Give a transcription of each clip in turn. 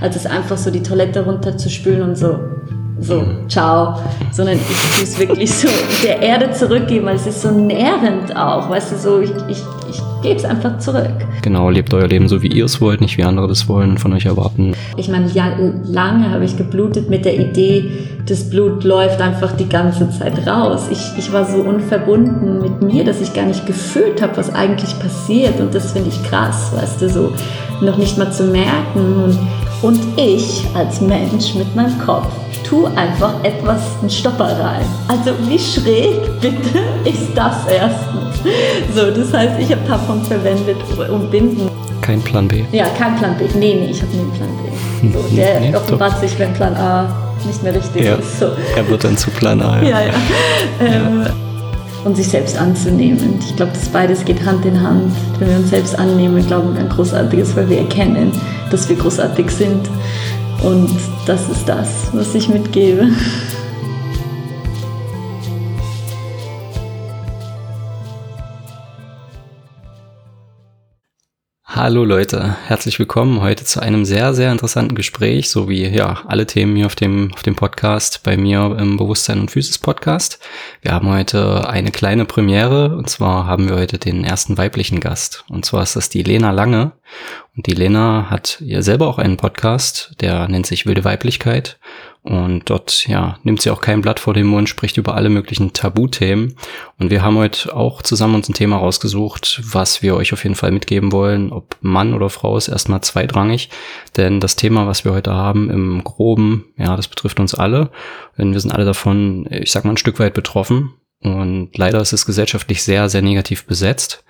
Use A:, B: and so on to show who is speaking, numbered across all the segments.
A: als es einfach so die Toilette runterzuspülen und so so, ciao, sondern ich tue es wirklich so der Erde zurückgeben, weil es ist so nährend auch, weißt du, so, ich, ich, ich gebe es einfach zurück.
B: Genau, lebt euer Leben so, wie ihr es wollt, nicht wie andere das wollen, von euch erwarten.
A: Ich meine, ja, lange habe ich geblutet mit der Idee, das Blut läuft einfach die ganze Zeit raus. Ich, ich war so unverbunden mit mir, dass ich gar nicht gefühlt habe, was eigentlich passiert und das finde ich krass, weißt du, so noch nicht mal zu merken und und ich als Mensch mit meinem Kopf tue einfach etwas einen Stopper rein. Also wie schräg bitte ist das erstens? So, das heißt, ich habe Tampons verwendet und Binden.
B: Kein Plan B.
A: Ja, kein Plan B. Nee, nee, ich habe nie einen Plan B. So, der nee, offenbart top. sich, wenn Plan A nicht mehr richtig
B: ja,
A: ist. So.
B: Er wird dann zu Plan A.
A: Ja, ja. ja. Ähm, und sich selbst anzunehmen. Ich glaube, das beides geht Hand in Hand. Wenn wir uns selbst annehmen, glauben wir an Großartiges, weil wir erkennen, dass wir großartig sind. Und das ist das, was ich mitgebe.
B: Hallo Leute, herzlich willkommen heute zu einem sehr, sehr interessanten Gespräch, so wie ja alle Themen hier auf dem, auf dem Podcast bei mir im Bewusstsein und Physis Podcast. Wir haben heute eine kleine Premiere und zwar haben wir heute den ersten weiblichen Gast und zwar ist das die Lena Lange und die Lena hat ja selber auch einen Podcast, der nennt sich Wilde Weiblichkeit und dort, ja, nimmt sie auch kein Blatt vor den Mund, spricht über alle möglichen Tabuthemen. Und wir haben heute auch zusammen uns ein Thema rausgesucht, was wir euch auf jeden Fall mitgeben wollen. Ob Mann oder Frau ist erstmal zweitrangig. Denn das Thema, was wir heute haben, im Groben, ja, das betrifft uns alle. Denn wir sind alle davon, ich sag mal, ein Stück weit betroffen. Und leider ist es gesellschaftlich sehr, sehr negativ besetzt.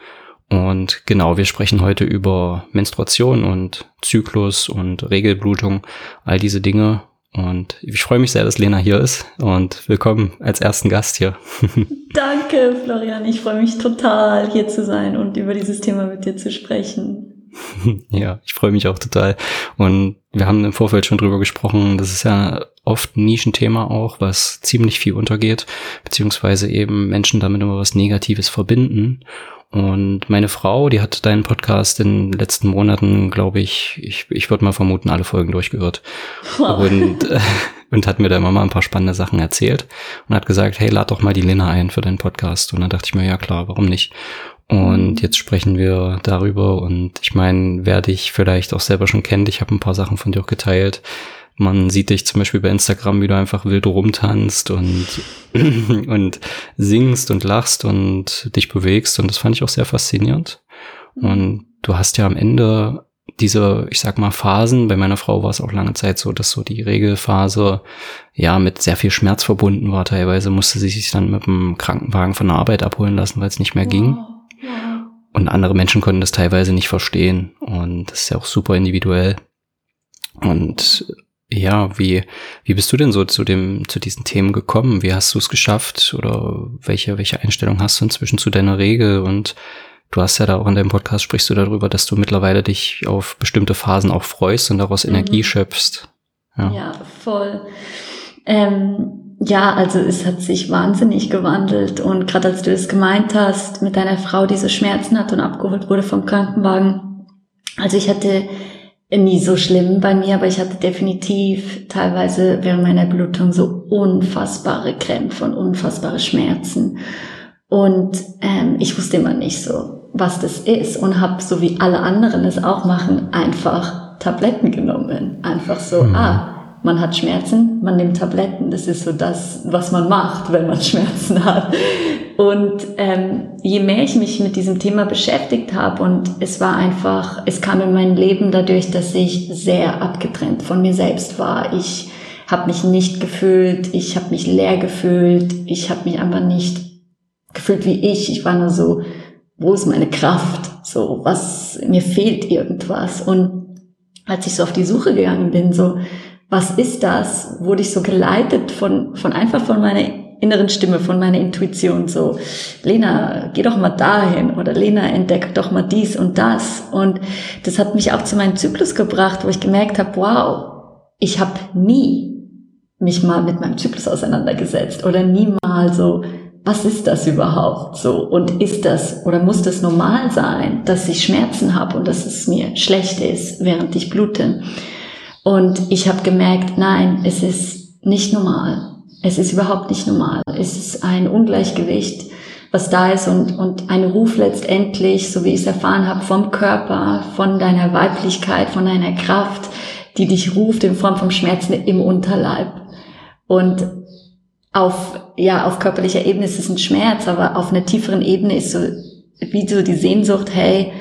B: Und genau, wir sprechen heute über Menstruation und Zyklus und Regelblutung, all diese Dinge und ich freue mich sehr, dass Lena hier ist und willkommen als ersten Gast hier.
A: Danke, Florian. Ich freue mich total, hier zu sein und über dieses Thema mit dir zu sprechen.
B: ja, ich freue mich auch total. Und wir haben im Vorfeld schon drüber gesprochen, das ist ja oft ein Nischenthema auch, was ziemlich viel untergeht, beziehungsweise eben Menschen damit immer was Negatives verbinden. Und meine Frau, die hat deinen Podcast in den letzten Monaten, glaube ich, ich, ich würde mal vermuten, alle Folgen durchgehört. Wow. Und, äh, und hat mir da immer mal ein paar spannende Sachen erzählt und hat gesagt, hey, lad doch mal die Lena ein für deinen Podcast. Und dann dachte ich mir, ja klar, warum nicht? Und mhm. jetzt sprechen wir darüber. Und ich meine, wer dich vielleicht auch selber schon kennt, ich habe ein paar Sachen von dir auch geteilt man sieht dich zum Beispiel bei Instagram, wie du einfach wild rumtanzt und, und singst und lachst und dich bewegst. Und das fand ich auch sehr faszinierend. Und du hast ja am Ende diese, ich sag mal, Phasen, bei meiner Frau war es auch lange Zeit so, dass so die Regelphase ja mit sehr viel Schmerz verbunden war. Teilweise musste sie sich dann mit dem Krankenwagen von der Arbeit abholen lassen, weil es nicht mehr wow. ging. Und andere Menschen konnten das teilweise nicht verstehen. Und das ist ja auch super individuell. Und ja, wie, wie bist du denn so zu dem, zu diesen Themen gekommen? Wie hast du es geschafft? Oder welche, welche Einstellung hast du inzwischen zu deiner Regel? Und du hast ja da auch in deinem Podcast sprichst du darüber, dass du mittlerweile dich auf bestimmte Phasen auch freust und daraus mhm. Energie schöpfst.
A: Ja, ja voll. Ähm, ja, also es hat sich wahnsinnig gewandelt und gerade als du es gemeint hast, mit deiner Frau, die so Schmerzen hat und abgeholt wurde vom Krankenwagen. Also ich hatte nie so schlimm bei mir, aber ich hatte definitiv teilweise während meiner Blutung so unfassbare Krämpfe und unfassbare Schmerzen. Und ähm, ich wusste immer nicht so, was das ist und habe, so wie alle anderen es auch machen, einfach Tabletten genommen. Einfach so, mhm. ah, man hat Schmerzen, man nimmt Tabletten. Das ist so das, was man macht, wenn man Schmerzen hat. Und ähm, je mehr ich mich mit diesem Thema beschäftigt habe und es war einfach, es kam in mein Leben dadurch, dass ich sehr abgetrennt von mir selbst war. Ich habe mich nicht gefühlt, ich habe mich leer gefühlt, ich habe mich einfach nicht gefühlt wie ich. Ich war nur so, wo ist meine Kraft? So, was, mir fehlt irgendwas. Und als ich so auf die Suche gegangen bin, so, was ist das, wurde ich so geleitet von, von einfach von meiner inneren Stimme, von meiner Intuition, so, Lena, geh doch mal dahin oder Lena, entdeck doch mal dies und das. Und das hat mich auch zu meinem Zyklus gebracht, wo ich gemerkt habe, wow, ich habe nie mich mal mit meinem Zyklus auseinandergesetzt oder nie mal so, was ist das überhaupt so und ist das oder muss das normal sein, dass ich Schmerzen habe und dass es mir schlecht ist, während ich blute. Und ich habe gemerkt, nein, es ist nicht normal. Es ist überhaupt nicht normal. Es ist ein Ungleichgewicht, was da ist und, und ein Ruf letztendlich, so wie ich es erfahren habe, vom Körper, von deiner Weiblichkeit, von deiner Kraft, die dich ruft in Form vom Schmerzen im Unterleib. Und auf, ja, auf körperlicher Ebene ist es ein Schmerz, aber auf einer tieferen Ebene ist so, wie so die Sehnsucht, hey,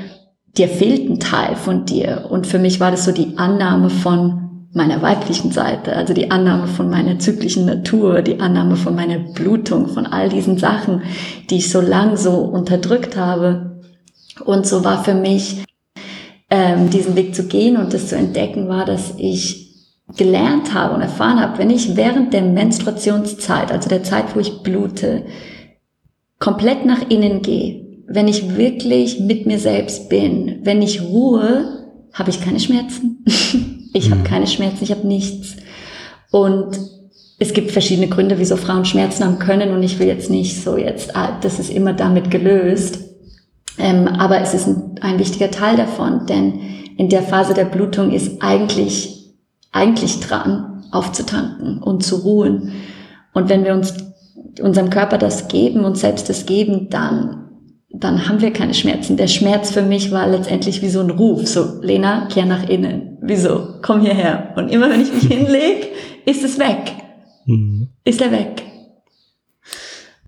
A: dir fehlt ein Teil von dir. Und für mich war das so die Annahme von meiner weiblichen Seite, also die Annahme von meiner zyklischen Natur, die Annahme von meiner Blutung, von all diesen Sachen, die ich so lang so unterdrückt habe. Und so war für mich ähm, diesen Weg zu gehen und das zu entdecken, war, dass ich gelernt habe und erfahren habe, wenn ich während der Menstruationszeit, also der Zeit, wo ich blute, komplett nach innen gehe, wenn ich wirklich mit mir selbst bin, wenn ich ruhe, habe ich keine Schmerzen. Ich mhm. habe keine Schmerzen, ich habe nichts. Und es gibt verschiedene Gründe, wieso Frauen Schmerzen haben können und ich will jetzt nicht so jetzt, ah, das ist immer damit gelöst. Ähm, aber es ist ein, ein wichtiger Teil davon, denn in der Phase der Blutung ist eigentlich, eigentlich dran, aufzutanken und zu ruhen. Und wenn wir uns unserem Körper das geben und selbst das geben, dann dann haben wir keine Schmerzen. Der Schmerz für mich war letztendlich wie so ein Ruf, so Lena, kehr nach innen. Wieso? Komm hierher. Und immer wenn ich mich hinlege, ist es weg. Mhm. Ist er weg.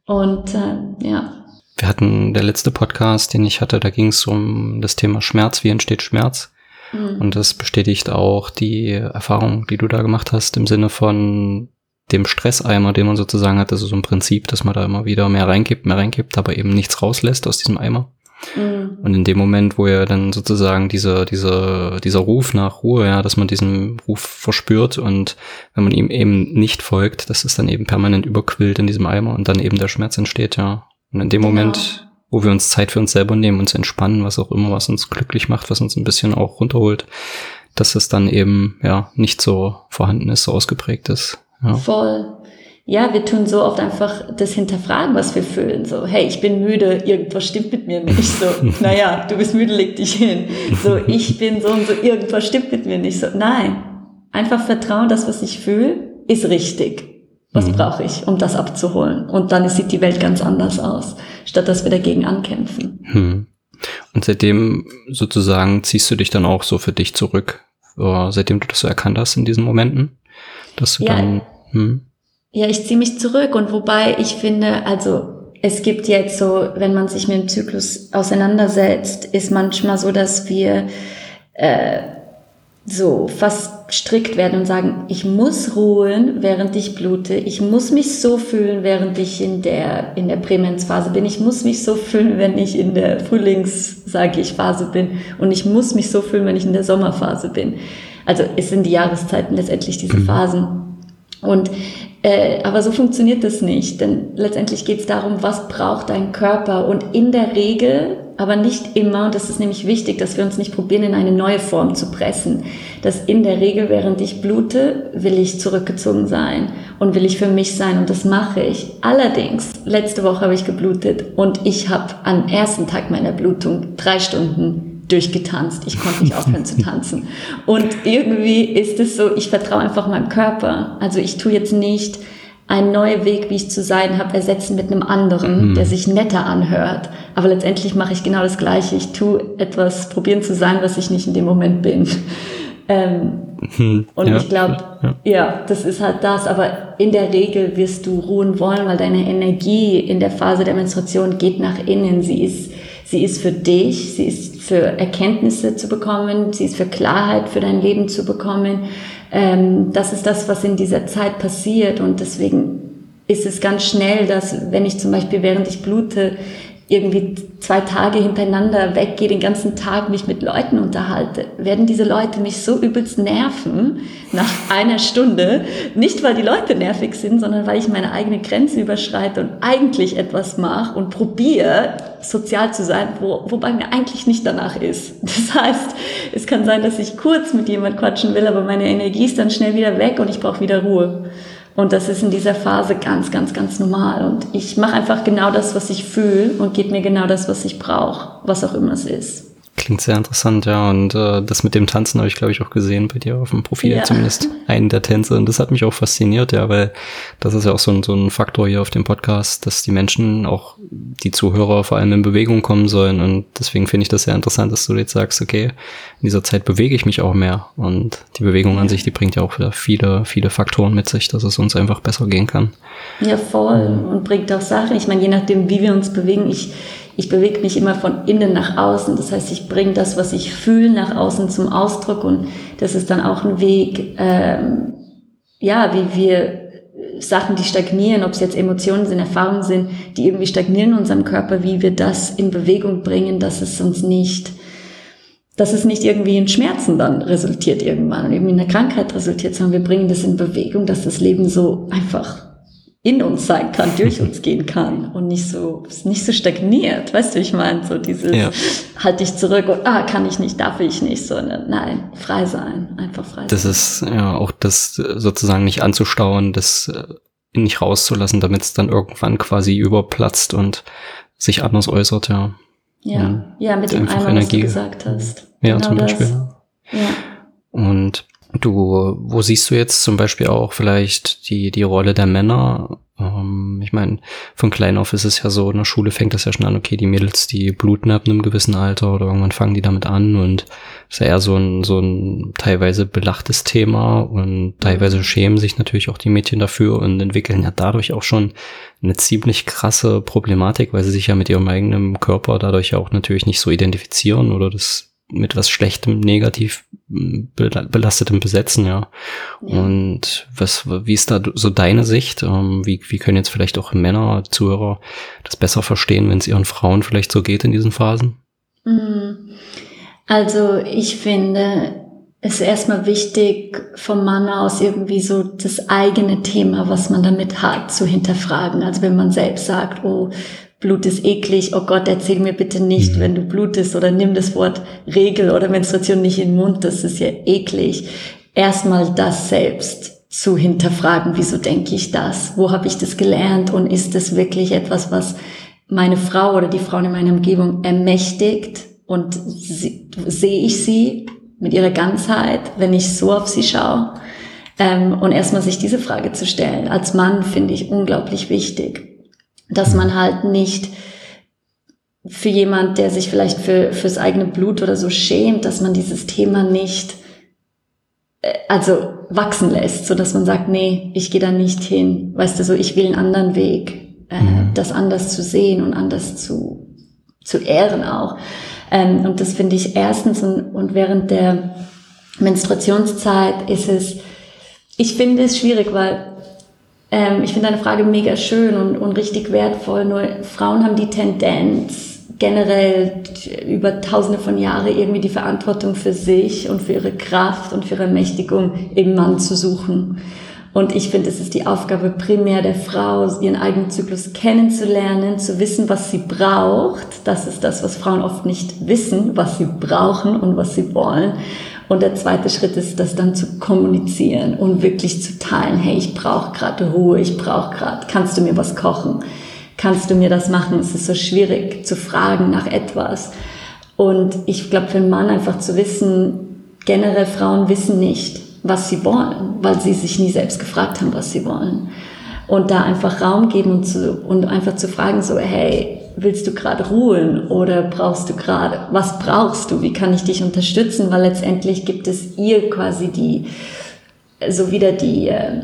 A: Und äh, ja.
B: Wir hatten der letzte Podcast, den ich hatte, da ging es um das Thema Schmerz, wie entsteht Schmerz. Mhm. Und das bestätigt auch die Erfahrung, die du da gemacht hast, im Sinne von dem Stresseimer, den man sozusagen hat, das ist so ein Prinzip, dass man da immer wieder mehr reingibt, mehr reingibt, aber eben nichts rauslässt aus diesem Eimer. Mhm. Und in dem Moment, wo er dann sozusagen dieser, dieser, dieser Ruf nach Ruhe, ja, dass man diesen Ruf verspürt und wenn man ihm eben nicht folgt, dass es dann eben permanent überquillt in diesem Eimer und dann eben der Schmerz entsteht, ja. Und in dem genau. Moment, wo wir uns Zeit für uns selber nehmen, uns entspannen, was auch immer, was uns glücklich macht, was uns ein bisschen auch runterholt, dass es dann eben, ja, nicht so vorhanden ist, so ausgeprägt ist.
A: Ja. Voll. Ja, wir tun so oft einfach das hinterfragen, was wir fühlen. So, hey, ich bin müde, irgendwas stimmt mit mir nicht. So, naja, du bist müde, leg dich hin. So, ich bin so und so, irgendwas stimmt mit mir nicht. So, nein. Einfach vertrauen, das, was ich fühle, ist richtig. Was mhm. brauche ich, um das abzuholen? Und dann sieht die Welt ganz anders aus, statt dass wir dagegen ankämpfen.
B: Mhm. Und seitdem sozusagen ziehst du dich dann auch so für dich zurück, seitdem du das so erkannt hast in diesen Momenten? Dass du ja, dann, hm?
A: ja, ich ziehe mich zurück und wobei ich finde, also es gibt jetzt so, wenn man sich mit dem Zyklus auseinandersetzt, ist manchmal so, dass wir äh, so fast strikt werden und sagen, ich muss ruhen, während ich blute, ich muss mich so fühlen, während ich in der, in der Prämenzphase bin, ich muss mich so fühlen, wenn ich in der Frühlings, sage ich, Phase bin und ich muss mich so fühlen, wenn ich in der Sommerphase bin. Also es sind die Jahreszeiten letztendlich diese mhm. Phasen. Und äh, aber so funktioniert das nicht, denn letztendlich geht es darum, was braucht dein Körper und in der Regel, aber nicht immer, und das ist nämlich wichtig, dass wir uns nicht probieren, in eine neue Form zu pressen, dass in der Regel, während ich blute, will ich zurückgezogen sein und will ich für mich sein und das mache ich. Allerdings, letzte Woche habe ich geblutet und ich habe am ersten Tag meiner Blutung drei Stunden durchgetanzt. Ich konnte nicht aufhören zu tanzen. Und irgendwie ist es so, ich vertraue einfach meinem Körper. Also ich tue jetzt nicht einen neuen Weg, wie ich zu sein habe, ersetzen mit einem anderen, mhm. der sich netter anhört. Aber letztendlich mache ich genau das Gleiche. Ich tue etwas, probieren zu sein, was ich nicht in dem Moment bin. Ähm, hm, und ja, ich glaube, ja. ja, das ist halt das. Aber in der Regel wirst du ruhen wollen, weil deine Energie in der Phase der Menstruation geht nach innen. Sie ist Sie ist für dich, sie ist für Erkenntnisse zu bekommen, sie ist für Klarheit für dein Leben zu bekommen. Ähm, das ist das, was in dieser Zeit passiert und deswegen ist es ganz schnell, dass wenn ich zum Beispiel während ich blute irgendwie zwei Tage hintereinander weggehe, den ganzen Tag mich mit Leuten unterhalte, werden diese Leute mich so übelst nerven nach einer Stunde. Nicht, weil die Leute nervig sind, sondern weil ich meine eigene Grenze überschreite und eigentlich etwas mache und probiere, sozial zu sein, wo, wobei mir eigentlich nicht danach ist. Das heißt, es kann sein, dass ich kurz mit jemand quatschen will, aber meine Energie ist dann schnell wieder weg und ich brauche wieder Ruhe. Und das ist in dieser Phase ganz, ganz, ganz normal. Und ich mache einfach genau das, was ich fühle und gebe mir genau das, was ich brauche, was auch immer es ist.
B: Klingt sehr interessant, ja. Und äh, das mit dem Tanzen habe ich, glaube ich, auch gesehen bei dir auf dem Profil, ja. zumindest einen der Tänze. Und das hat mich auch fasziniert, ja, weil das ist ja auch so ein, so ein Faktor hier auf dem Podcast, dass die Menschen, auch die Zuhörer vor allem in Bewegung kommen sollen. Und deswegen finde ich das sehr interessant, dass du jetzt sagst, okay, in dieser Zeit bewege ich mich auch mehr. Und die Bewegung an sich, die bringt ja auch wieder viele, viele Faktoren mit sich, dass es uns einfach besser gehen kann.
A: Ja, voll. Und bringt auch Sachen. Ich meine, je nachdem, wie wir uns bewegen, ich ich bewege mich immer von innen nach außen. Das heißt, ich bringe das, was ich fühle, nach außen zum Ausdruck und das ist dann auch ein Weg, ähm, ja, wie wir Sachen, die stagnieren, ob es jetzt Emotionen sind, Erfahrungen sind, die irgendwie stagnieren in unserem Körper, wie wir das in Bewegung bringen, dass es uns nicht, dass es nicht irgendwie in Schmerzen dann resultiert irgendwann und irgendwie in einer Krankheit resultiert, sondern wir bringen das in Bewegung, dass das Leben so einfach in uns sein kann, durch uns gehen kann und nicht so, nicht so stagniert. Weißt du, ich meine, so dieses, ja. halt dich zurück und, ah, kann ich nicht, darf ich nicht, sondern nein, frei sein, einfach frei
B: das
A: sein.
B: Das ist ja auch das sozusagen nicht anzustauen, das äh, nicht rauszulassen, damit es dann irgendwann quasi überplatzt und sich anders äußert, ja.
A: Ja, ja, mit dem Eimer, Energie. was du gesagt hast.
B: Ja, genau zum Beispiel. Das. Ja. Und Du, wo siehst du jetzt zum Beispiel auch vielleicht die, die Rolle der Männer? Ähm, ich meine, von klein auf ist es ja so, in der Schule fängt das ja schon an, okay, die Mädels, die bluten ab einem gewissen Alter oder irgendwann fangen die damit an und ist ja eher so ein, so ein teilweise belachtes Thema und teilweise schämen sich natürlich auch die Mädchen dafür und entwickeln ja dadurch auch schon eine ziemlich krasse Problematik, weil sie sich ja mit ihrem eigenen Körper dadurch auch natürlich nicht so identifizieren oder das mit was Schlechtem, negativ belastetem besetzen, ja. ja. Und was, wie ist da so deine Sicht? Ähm, wie, wie können jetzt vielleicht auch Männer, Zuhörer das besser verstehen, wenn es ihren Frauen vielleicht so geht in diesen Phasen?
A: Mhm. Also ich finde, es ist erstmal wichtig, vom Mann aus irgendwie so das eigene Thema, was man damit hat, zu hinterfragen. Also wenn man selbst sagt, oh, Blut ist eklig, oh Gott, erzähl mir bitte nicht, mhm. wenn du blutest oder nimm das Wort Regel oder Menstruation nicht in den Mund, das ist ja eklig. Erstmal das selbst zu hinterfragen, wieso denke ich das? Wo habe ich das gelernt? Und ist das wirklich etwas, was meine Frau oder die Frauen in meiner Umgebung ermächtigt? Und sie, sehe ich sie mit ihrer Ganzheit, wenn ich so auf sie schaue? Ähm, und erstmal sich diese Frage zu stellen. Als Mann finde ich unglaublich wichtig dass man halt nicht für jemand, der sich vielleicht für, fürs eigene Blut oder so schämt, dass man dieses Thema nicht äh, also wachsen lässt, so dass man sagt, nee, ich gehe da nicht hin. Weißt du, so ich will einen anderen Weg, äh, mhm. das anders zu sehen und anders zu, zu ehren auch. Ähm, und das finde ich erstens und, und während der Menstruationszeit ist es, ich finde es schwierig, weil ähm, ich finde deine Frage mega schön und, und richtig wertvoll. Nur Frauen haben die Tendenz, generell über tausende von Jahren irgendwie die Verantwortung für sich und für ihre Kraft und für ihre Mächtigung im Mann zu suchen. Und ich finde, es ist die Aufgabe primär der Frau, ihren eigenen Zyklus kennenzulernen, zu wissen, was sie braucht. Das ist das, was Frauen oft nicht wissen, was sie brauchen und was sie wollen. Und der zweite Schritt ist, das dann zu kommunizieren und wirklich zu teilen. Hey, ich brauche gerade Ruhe, ich brauche gerade, kannst du mir was kochen? Kannst du mir das machen? Es ist so schwierig zu fragen nach etwas. Und ich glaube, für einen Mann einfach zu wissen, generell Frauen wissen nicht, was sie wollen, weil sie sich nie selbst gefragt haben, was sie wollen. Und da einfach Raum geben und, zu, und einfach zu fragen, so, hey, willst du gerade ruhen oder brauchst du gerade, was brauchst du, wie kann ich dich unterstützen, weil letztendlich gibt es ihr quasi die, so wieder die, äh,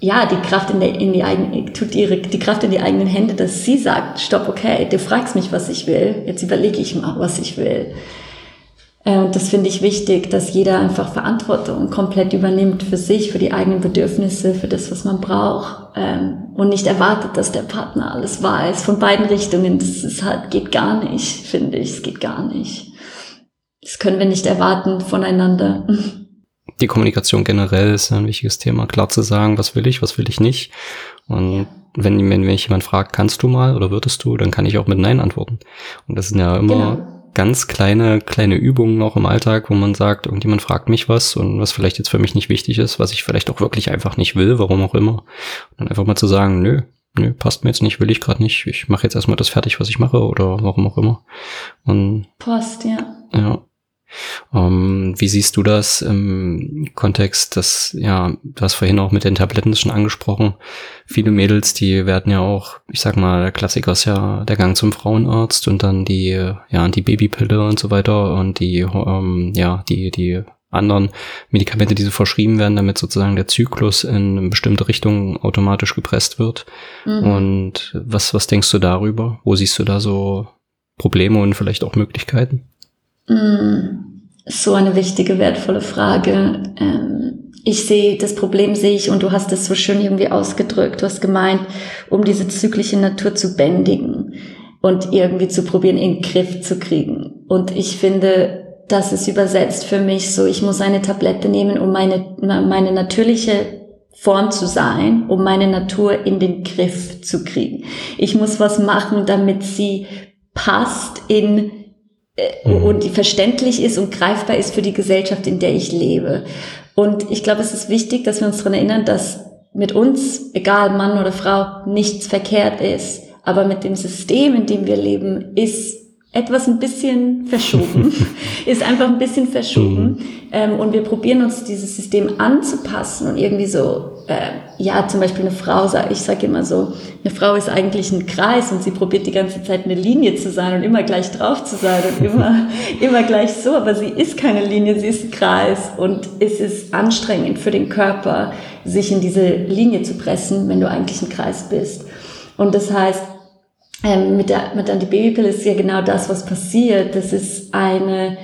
A: ja, die Kraft in, der, in die eigenen, tut ihre, die Kraft in die eigenen Hände, dass sie sagt, stopp, okay, du fragst mich, was ich will, jetzt überlege ich mal, was ich will. Äh, und das finde ich wichtig, dass jeder einfach Verantwortung komplett übernimmt für sich, für die eigenen Bedürfnisse, für das, was man braucht. Ähm, und nicht erwartet, dass der Partner alles weiß. Von beiden Richtungen. Das ist halt, geht gar nicht, finde ich. Es geht gar nicht. Das können wir nicht erwarten voneinander.
B: Die Kommunikation generell ist ein wichtiges Thema. Klar zu sagen, was will ich, was will ich nicht. Und wenn, wenn mich jemand fragt, kannst du mal oder würdest du, dann kann ich auch mit Nein antworten. Und das sind ja immer genau ganz kleine, kleine Übungen auch im Alltag, wo man sagt, irgendjemand fragt mich was und was vielleicht jetzt für mich nicht wichtig ist, was ich vielleicht auch wirklich einfach nicht will, warum auch immer. Und dann einfach mal zu sagen, nö, nö, passt mir jetzt nicht, will ich gerade nicht, ich mache jetzt erstmal das fertig, was ich mache oder warum auch immer. Und
A: Post, ja.
B: Ja. Ähm, wie siehst du das im Kontext, dass, ja, du hast vorhin auch mit den Tabletten schon angesprochen. Viele Mädels, die werden ja auch, ich sag mal, der Klassiker ist ja der Gang zum Frauenarzt und dann die, ja, die Babypille und so weiter und die, ähm, ja, die, die anderen Medikamente, die so verschrieben werden, damit sozusagen der Zyklus in eine bestimmte Richtung automatisch gepresst wird. Mhm. Und was, was denkst du darüber? Wo siehst du da so Probleme und vielleicht auch Möglichkeiten?
A: Mhm. So eine wichtige, wertvolle Frage. Ähm, ich sehe, das Problem sehe ich und du hast es so schön irgendwie ausgedrückt. Du hast gemeint, um diese zyklische Natur zu bändigen und irgendwie zu probieren, in den Griff zu kriegen. Und ich finde, das ist übersetzt für mich so, ich muss eine Tablette nehmen, um meine, meine natürliche Form zu sein, um meine Natur in den Griff zu kriegen. Ich muss was machen, damit sie passt in äh, mhm. und die verständlich ist und greifbar ist für die Gesellschaft, in der ich lebe. Und ich glaube, es ist wichtig, dass wir uns daran erinnern, dass mit uns, egal Mann oder Frau, nichts verkehrt ist. Aber mit dem System, in dem wir leben, ist etwas ein bisschen verschoben, ist einfach ein bisschen verschoben. Mhm. Ähm, und wir probieren uns dieses System anzupassen und irgendwie so, äh, ja, zum Beispiel eine Frau, ich sage immer so, eine Frau ist eigentlich ein Kreis und sie probiert die ganze Zeit eine Linie zu sein und immer gleich drauf zu sein und immer, immer gleich so, aber sie ist keine Linie, sie ist ein Kreis und es ist anstrengend für den Körper, sich in diese Linie zu pressen, wenn du eigentlich ein Kreis bist. Und das heißt, ähm, mit der mit der Babypille ist ja genau das, was passiert. Das ist eine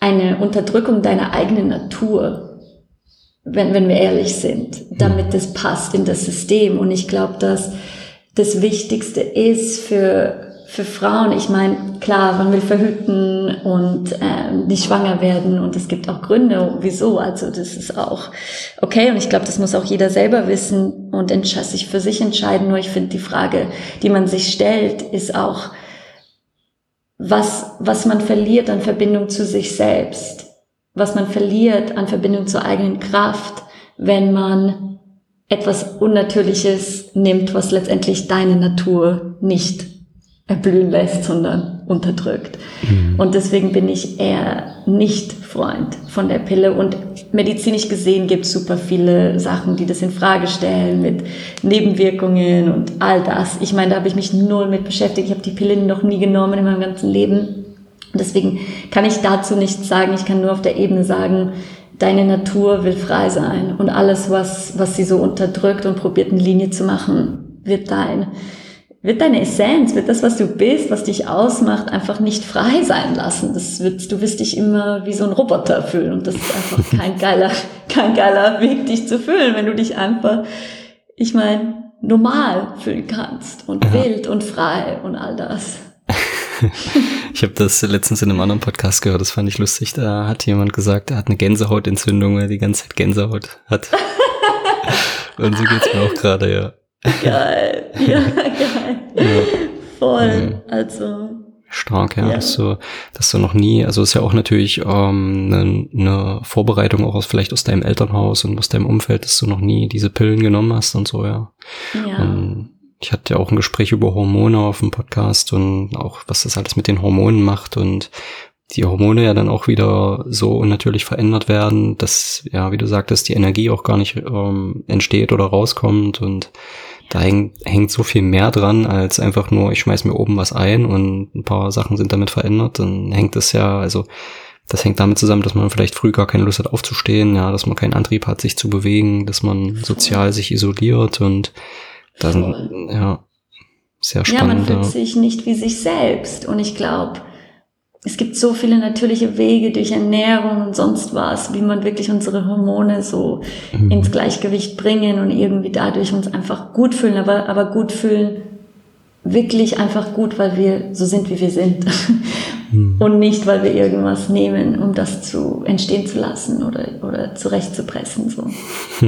A: eine Unterdrückung deiner eigenen Natur, wenn wenn wir ehrlich sind, damit das passt in das System. Und ich glaube, dass das Wichtigste ist für für Frauen, ich meine, klar, man will verhüten und äh, nicht schwanger werden und es gibt auch Gründe, wieso. Also das ist auch okay und ich glaube, das muss auch jeder selber wissen und sich für sich entscheiden. Nur ich finde, die Frage, die man sich stellt, ist auch, was, was man verliert an Verbindung zu sich selbst, was man verliert an Verbindung zur eigenen Kraft, wenn man etwas Unnatürliches nimmt, was letztendlich deine Natur nicht erblühen lässt, sondern unterdrückt. Mhm. Und deswegen bin ich eher nicht Freund von der Pille. Und medizinisch gesehen gibt es super viele Sachen, die das in Frage stellen mit Nebenwirkungen und all das. Ich meine, da habe ich mich null mit beschäftigt. Ich habe die Pille noch nie genommen in meinem ganzen Leben. Und deswegen kann ich dazu nichts sagen. Ich kann nur auf der Ebene sagen, deine Natur will frei sein. Und alles, was, was sie so unterdrückt und probiert, eine Linie zu machen, wird dein wird deine Essenz, wird das, was du bist, was dich ausmacht, einfach nicht frei sein lassen. Das wird, du wirst dich immer wie so ein Roboter fühlen und das ist einfach kein geiler, kein geiler Weg, dich zu fühlen, wenn du dich einfach, ich meine, normal fühlen kannst und ja. wild und frei und all das.
B: ich habe das letztens in einem anderen Podcast gehört, das fand ich lustig. Da hat jemand gesagt, er hat eine Gänsehautentzündung, weil er die ganze Zeit Gänsehaut hat. und so geht's mir auch gerade, ja.
A: Geil. Ja, geil. Ja. Voll. Ja. Also.
B: Stark, ja, ja. Dass, du, dass du noch nie, also ist ja auch natürlich ähm, eine, ne Vorbereitung auch aus vielleicht aus deinem Elternhaus und aus deinem Umfeld, dass du noch nie diese Pillen genommen hast und so, ja. ja. Und ich hatte ja auch ein Gespräch über Hormone auf dem Podcast und auch, was das alles mit den Hormonen macht und die Hormone ja dann auch wieder so unnatürlich verändert werden, dass, ja, wie du sagtest, die Energie auch gar nicht ähm, entsteht oder rauskommt und da hängt, hängt so viel mehr dran, als einfach nur, ich schmeiß mir oben was ein und ein paar Sachen sind damit verändert, dann hängt es ja, also das hängt damit zusammen, dass man vielleicht früh gar keine Lust hat aufzustehen, ja, dass man keinen Antrieb hat, sich zu bewegen, dass man sozial sich isoliert und dann, ja, sehr spannend.
A: Ja, man fühlt sich nicht wie sich selbst und ich glaube, es gibt so viele natürliche Wege durch Ernährung und sonst was, wie man wirklich unsere Hormone so mhm. ins Gleichgewicht bringen und irgendwie dadurch uns einfach gut fühlen, aber, aber gut fühlen wirklich einfach gut, weil wir so sind, wie wir sind. Mhm. Und nicht, weil wir irgendwas nehmen, um das zu entstehen zu lassen oder, oder zurechtzupressen. So.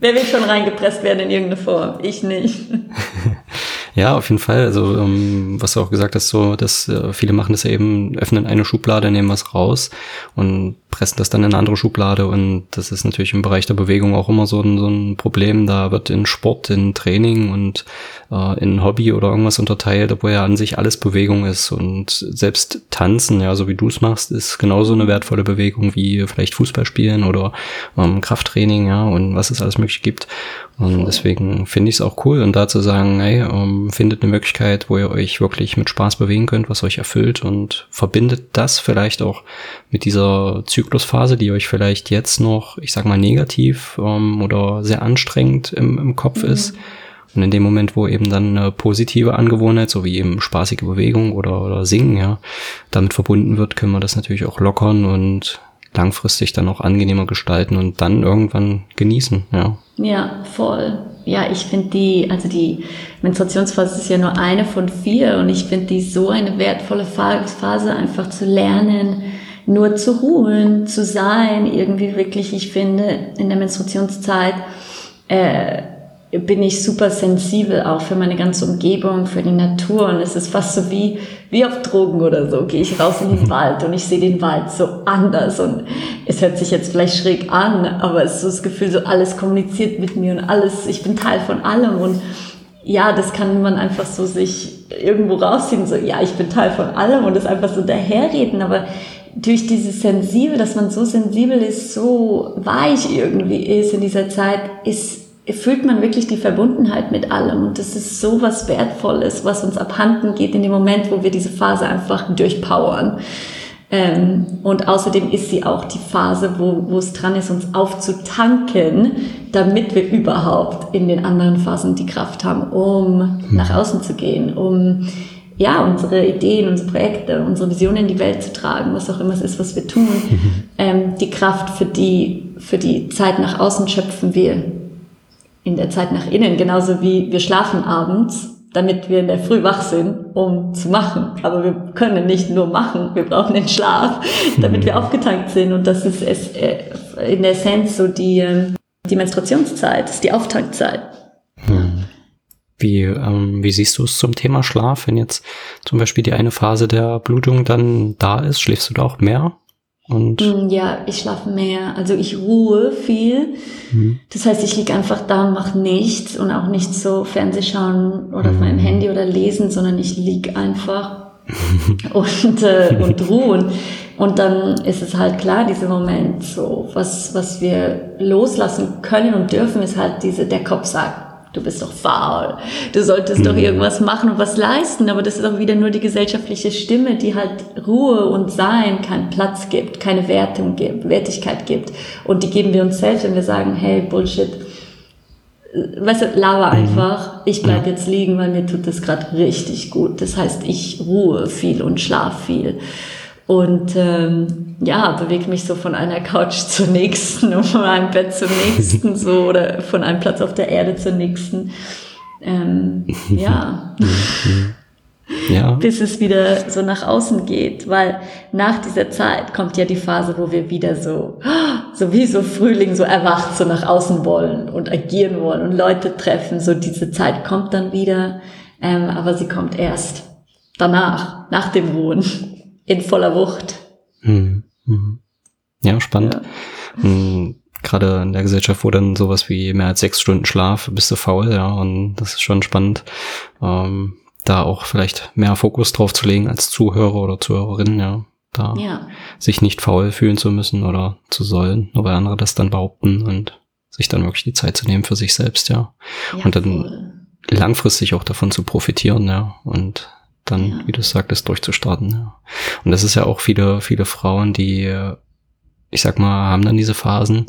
A: Wer will schon reingepresst werden in irgendeine Form? Ich nicht.
B: Ja, auf jeden Fall. Also, ähm, was du auch gesagt hast, so, dass äh, viele machen das ja eben, öffnen eine Schublade, nehmen was raus. Und pressen das dann in eine andere Schublade und das ist natürlich im Bereich der Bewegung auch immer so ein, so ein Problem. Da wird in Sport, in Training und äh, in Hobby oder irgendwas unterteilt, obwohl ja an sich alles Bewegung ist und selbst Tanzen, ja, so wie du es machst, ist genauso eine wertvolle Bewegung wie vielleicht Fußball spielen oder ähm, Krafttraining, ja, und was es alles möglich gibt. Und deswegen finde ich es auch cool und da zu sagen, hey, ähm, findet eine Möglichkeit, wo ihr euch wirklich mit Spaß bewegen könnt, was euch erfüllt und verbindet das vielleicht auch mit dieser Zyklusphase, die euch vielleicht jetzt noch, ich sag mal, negativ ähm, oder sehr anstrengend im, im Kopf mhm. ist. Und in dem Moment, wo eben dann eine positive Angewohnheit, so wie eben spaßige Bewegung oder, oder Singen, ja, damit verbunden wird, können wir das natürlich auch lockern und langfristig dann auch angenehmer gestalten und dann irgendwann genießen, ja.
A: Ja, voll. Ja, ich finde die, also die Menstruationsphase ist ja nur eine von vier und ich finde die so eine wertvolle Phase, einfach zu lernen, nur zu ruhen, zu sein, irgendwie wirklich, ich finde, in der Menstruationszeit, äh, bin ich super sensibel auch für meine ganze Umgebung, für die Natur. Und es ist fast so wie, wie auf Drogen oder so. Gehe ich raus in den Wald und ich sehe den Wald so anders. Und es hört sich jetzt vielleicht schräg an, aber es ist so das Gefühl, so alles kommuniziert mit mir und alles, ich bin Teil von allem. Und ja, das kann man einfach so sich irgendwo rausziehen, so, ja, ich bin Teil von allem und das einfach so daherreden. Aber durch dieses Sensibel, dass man so sensibel ist, so weich irgendwie ist in dieser Zeit, ist fühlt man wirklich die Verbundenheit mit allem. Und das ist so was Wertvolles, was uns abhanden geht in dem Moment, wo wir diese Phase einfach durchpowern. Ähm, und außerdem ist sie auch die Phase, wo, wo es dran ist, uns aufzutanken, damit wir überhaupt in den anderen Phasen die Kraft haben, um mhm. nach außen zu gehen, um ja, unsere Ideen, unsere Projekte, unsere Visionen in die Welt zu tragen, was auch immer es ist, was wir tun. Ähm, die Kraft für die, für die Zeit nach außen schöpfen wir in der Zeit nach innen, genauso wie wir schlafen abends, damit wir in der Früh wach sind, um zu machen. Aber wir können nicht nur machen, wir brauchen den Schlaf, damit wir aufgetankt sind. Und das ist es, äh, in der Essenz so die, ähm, die Menstruationszeit, ist die Auftankzeit.
B: Hm. Wie, ähm, wie siehst du es zum Thema Schlaf, wenn jetzt zum Beispiel die eine Phase der Blutung dann da ist? Schläfst du da auch mehr?
A: Und mm, ja, ich schlafe mehr. Also ich ruhe viel. Mhm. Das heißt, ich liege einfach da und mache nichts und auch nicht so Fernsehschauen oder mhm. auf meinem mhm. Handy oder lesen, sondern ich liege einfach und, äh, und ruhen. Und dann ist es halt klar, dieser Moment so, was, was wir loslassen können und dürfen, ist halt diese, der Kopf sagt, du bist doch faul, du solltest mhm. doch irgendwas machen und was leisten, aber das ist auch wieder nur die gesellschaftliche Stimme, die halt Ruhe und Sein keinen Platz gibt, keine Wertung gibt, Wertigkeit gibt und die geben wir uns selbst, wenn wir sagen, hey, Bullshit, weißt du, laber mhm. einfach, ich bleib jetzt liegen, weil mir tut das gerade richtig gut. Das heißt, ich ruhe viel und schlaf viel. Und ähm, ja, bewege mich so von einer Couch zur nächsten und von einem Bett zum nächsten so oder von einem Platz auf der Erde zur nächsten. Ähm, ja. ja. Bis es wieder so nach außen geht, weil nach dieser Zeit kommt ja die Phase, wo wir wieder so, so wie so Frühling, so erwacht, so nach außen wollen und agieren wollen und Leute treffen. So diese Zeit kommt dann wieder, ähm, aber sie kommt erst danach, nach dem Ruhen in voller Wucht.
B: Hm, hm. Ja, spannend. Ja. Hm, gerade in der Gesellschaft, wo dann sowas wie mehr als sechs Stunden Schlaf, bist du faul, ja, und das ist schon spannend, ähm, da auch vielleicht mehr Fokus drauf zu legen als Zuhörer oder Zuhörerin, ja, da ja. sich nicht faul fühlen zu müssen oder zu sollen, nur weil andere das dann behaupten und sich dann wirklich die Zeit zu nehmen für sich selbst, ja, ja und dann voll. langfristig auch davon zu profitieren, ja, und dann, ja. wie du sagtest, durchzustarten. Ja. Und das ist ja auch viele, viele Frauen, die, ich sag mal, haben dann diese Phasen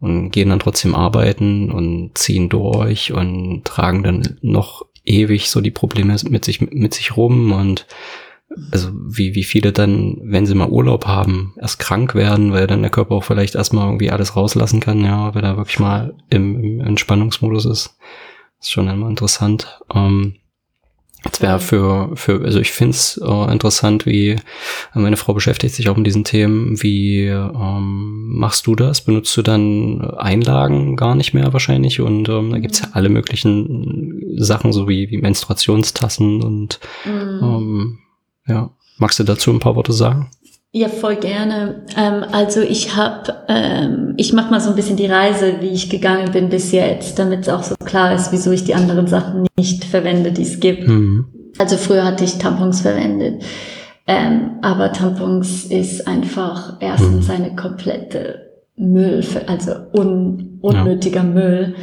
B: und gehen dann trotzdem arbeiten und ziehen durch und tragen dann noch ewig so die Probleme mit sich, mit sich rum und also wie, wie viele dann, wenn sie mal Urlaub haben, erst krank werden, weil dann der Körper auch vielleicht erstmal irgendwie alles rauslassen kann, ja, weil er wirklich mal im, im Entspannungsmodus ist. Das ist schon immer interessant. Ähm, es wäre für, für, also ich finde es äh, interessant, wie äh, meine Frau beschäftigt sich auch mit diesen Themen. Wie ähm, machst du das? Benutzt du dann Einlagen gar nicht mehr wahrscheinlich? Und ähm, da gibt's ja alle möglichen Sachen, so wie, wie Menstruationstassen und mhm. ähm, ja. Magst du dazu ein paar Worte sagen?
A: Ja, voll gerne. Ähm, also ich habe, ähm, ich mache mal so ein bisschen die Reise, wie ich gegangen bin bis jetzt, damit es auch so klar ist, wieso ich die anderen Sachen nicht verwende, die es gibt. Mhm. Also früher hatte ich Tampons verwendet, ähm, aber Tampons ist einfach erstens mhm. eine komplette Müll, also un, unnötiger ja. Müll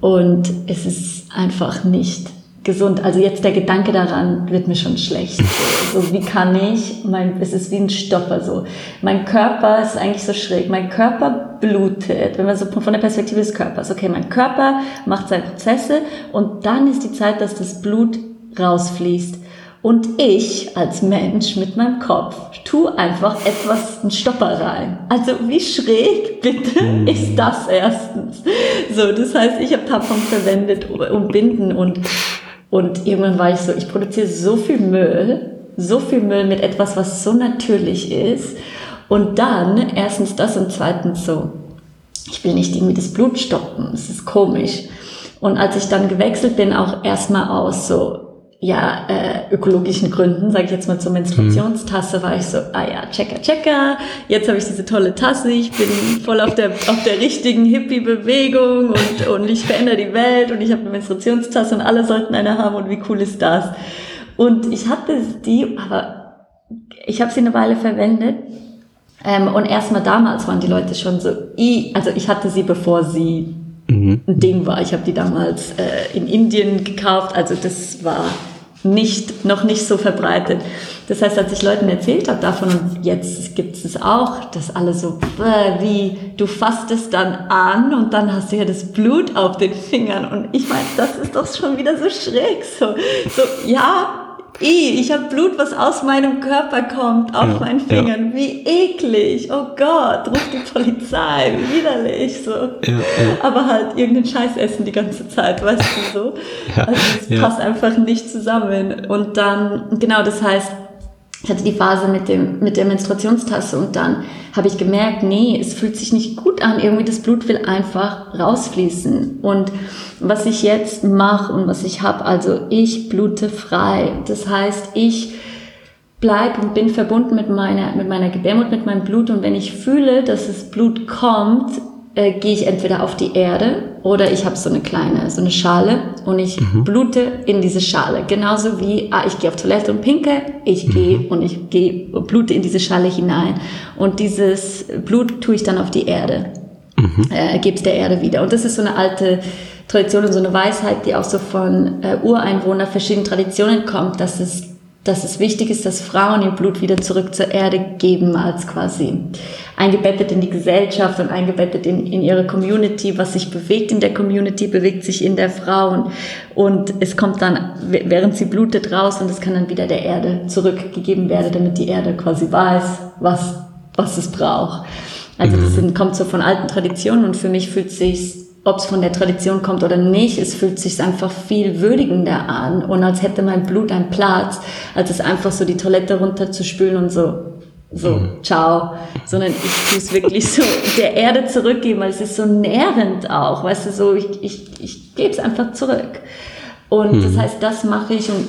A: und es ist einfach nicht gesund. Also jetzt der Gedanke daran wird mir schon schlecht. So, so wie kann ich, mein, es ist wie ein Stopper so. Mein Körper ist eigentlich so schräg. Mein Körper blutet, wenn man so von der Perspektive des Körpers. Okay, mein Körper macht seine Prozesse und dann ist die Zeit, dass das Blut rausfließt. Und ich als Mensch mit meinem Kopf tue einfach etwas, einen Stopper rein. Also wie schräg bitte mhm. ist das erstens? So, das heißt, ich habe Tampons verwendet und Binden und und irgendwann war ich so, ich produziere so viel Müll, so viel Müll mit etwas, was so natürlich ist. Und dann erstens das und zweitens so, ich will nicht irgendwie das Blut stoppen, das ist komisch. Und als ich dann gewechselt bin, auch erstmal aus so ja, äh, ökologischen Gründen, sage ich jetzt mal zur Menstruationstasse, war ich so, ah ja, checker, checker, jetzt habe ich diese tolle Tasse, ich bin voll auf der, auf der richtigen Hippie-Bewegung und, und ich verändere die Welt und ich habe eine Menstruationstasse und alle sollten eine haben und wie cool ist das? Und ich hatte die, aber ich habe sie eine Weile verwendet ähm, und erstmal damals waren die Leute schon so, i, also ich hatte sie, bevor sie mhm. ein Ding war. Ich habe die damals äh, in Indien gekauft, also das war nicht, noch nicht so verbreitet. Das heißt, als ich Leuten erzählt habe davon und jetzt gibt es auch, dass alle so, äh, wie, du fasst es dann an und dann hast du ja das Blut auf den Fingern und ich meine, das ist doch schon wieder so schräg, so, so ja, I, ich habe Blut, was aus meinem Körper kommt, auf ja, meinen Fingern. Ja. Wie eklig. Oh Gott, ruf die Polizei. Wie widerlich. So. Ja, Aber halt irgendeinen Scheiß essen die ganze Zeit, weißt du so. Also es passt einfach nicht zusammen. Und dann, genau, das heißt, ich hatte die Phase mit, dem, mit der Menstruationstasse und dann habe ich gemerkt, nee, es fühlt sich nicht gut an. Irgendwie das Blut will einfach rausfließen. Und was ich jetzt mache und was ich habe, also ich blute frei. Das heißt, ich bleib und bin verbunden mit meiner, mit meiner Gebärmutter, mit meinem Blut. Und wenn ich fühle, dass das Blut kommt, äh, gehe ich entweder auf die Erde oder ich habe so eine kleine, so eine Schale und ich mhm. blute in diese Schale. Genauso wie, ah, ich gehe auf Toilette und pinke, ich mhm. gehe und ich gehe, blute in diese Schale hinein. Und dieses Blut tue ich dann auf die Erde, mhm. äh, gebe es der Erde wieder. Und das ist so eine alte Tradition und so eine Weisheit, die auch so von äh, Ureinwohnern verschiedenen Traditionen kommt, dass es dass es wichtig ist, dass Frauen ihr Blut wieder zurück zur Erde geben, als quasi eingebettet in die Gesellschaft und eingebettet in, in ihre Community. Was sich bewegt in der Community, bewegt sich in der Frau und, es kommt dann, während sie blutet, raus und es kann dann wieder der Erde zurückgegeben werden, damit die Erde quasi weiß, was, was es braucht. Also das mhm. sind, kommt so von alten Traditionen und für mich fühlt sich ob es von der Tradition kommt oder nicht, es fühlt sich einfach viel würdigender an und als hätte mein Blut einen Platz, als es einfach so die Toilette runterzuspülen und so, so, mhm. ciao, sondern ich tue es wirklich so der Erde zurückgeben, weil es ist so nährend auch, weißt du, so, ich, ich, ich gebe es einfach zurück. Und mhm. das heißt, das mache ich und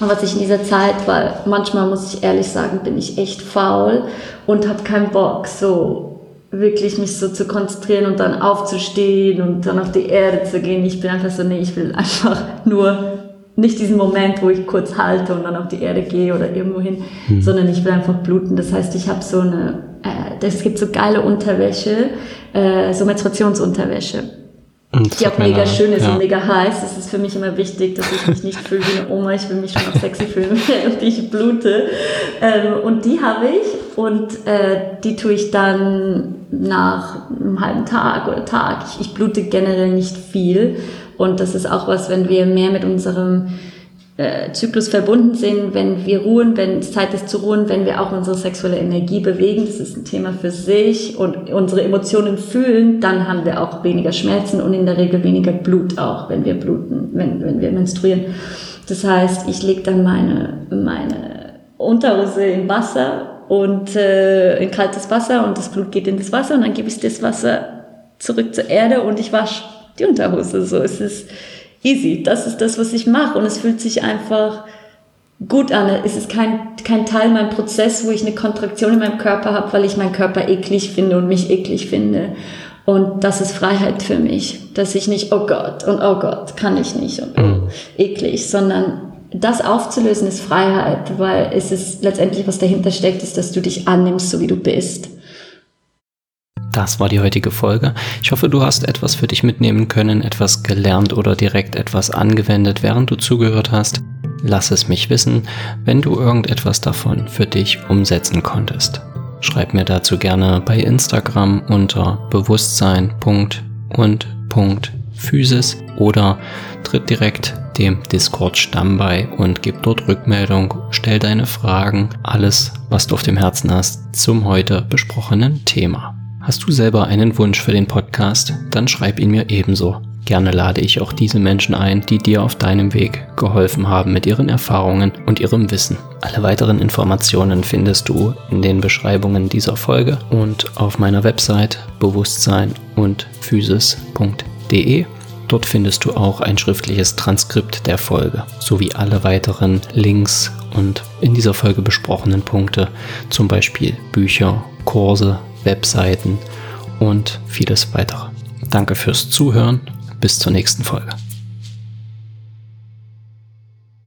A: und was ich in dieser Zeit, weil manchmal muss ich ehrlich sagen, bin ich echt faul und habe keinen Bock, so wirklich mich so zu konzentrieren und dann aufzustehen und dann auf die Erde zu gehen. Ich bin einfach so, nee, ich will einfach nur nicht diesen Moment, wo ich kurz halte und dann auf die Erde gehe oder irgendwo hin, mhm. sondern ich will einfach bluten. Das heißt, ich habe so eine, äh, es gibt so geile Unterwäsche, äh, so Menstruationsunterwäsche. Und die auch mega schön ist ja. und mega heiß. Es ist für mich immer wichtig, dass ich mich nicht fühle wie eine Oma. Ich will mich schon auch sexy fühlen, während ich blute. Ähm, und die habe ich und äh, die tue ich dann nach einem halben Tag oder Tag. Ich, ich blute generell nicht viel. Und das ist auch was, wenn wir mehr mit unserem äh, Zyklus verbunden sind, wenn wir ruhen, wenn es Zeit ist zu ruhen, wenn wir auch unsere sexuelle Energie bewegen, das ist ein Thema für sich und unsere Emotionen fühlen, dann haben wir auch weniger Schmerzen und in der Regel weniger Blut auch, wenn wir bluten, wenn, wenn wir menstruieren. Das heißt, ich lege dann meine, meine Unterhose in Wasser und äh, in kaltes Wasser und das Blut geht in das Wasser und dann gebe ich das Wasser zurück zur Erde und ich wasche die Unterhose. So es ist easy. Das ist das, was ich mache. Und es fühlt sich einfach gut an. Es ist kein, kein Teil meinem Prozess, wo ich eine Kontraktion in meinem Körper habe, weil ich meinen Körper eklig finde und mich eklig finde. Und das ist Freiheit für mich, dass ich nicht, oh Gott und oh Gott, kann ich nicht und oh, eklig, sondern das aufzulösen ist Freiheit, weil es ist letztendlich, was dahinter steckt, ist, dass du dich annimmst, so wie du bist.
B: Das war die heutige Folge. Ich hoffe, du hast etwas für dich mitnehmen können, etwas gelernt oder direkt etwas angewendet, während du zugehört hast. Lass es mich wissen, wenn du irgendetwas davon für dich umsetzen konntest. Schreib mir dazu gerne bei Instagram unter bewusstsein.und.physis oder tritt direkt dem Discord-Stamm bei und gib dort Rückmeldung, stell deine Fragen, alles, was du auf dem Herzen hast, zum heute besprochenen Thema. Hast du selber einen Wunsch für den Podcast? Dann schreib ihn mir ebenso. Gerne lade ich auch diese Menschen ein, die dir auf deinem Weg geholfen haben mit ihren Erfahrungen und ihrem Wissen. Alle weiteren Informationen findest du in den Beschreibungen dieser Folge und auf meiner Website bewusstsein und physis.de. Dort findest du auch ein schriftliches Transkript der Folge sowie alle weiteren Links und in dieser Folge besprochenen Punkte, zum Beispiel Bücher, Kurse, Webseiten und vieles weitere. Danke fürs Zuhören. Bis zur nächsten Folge.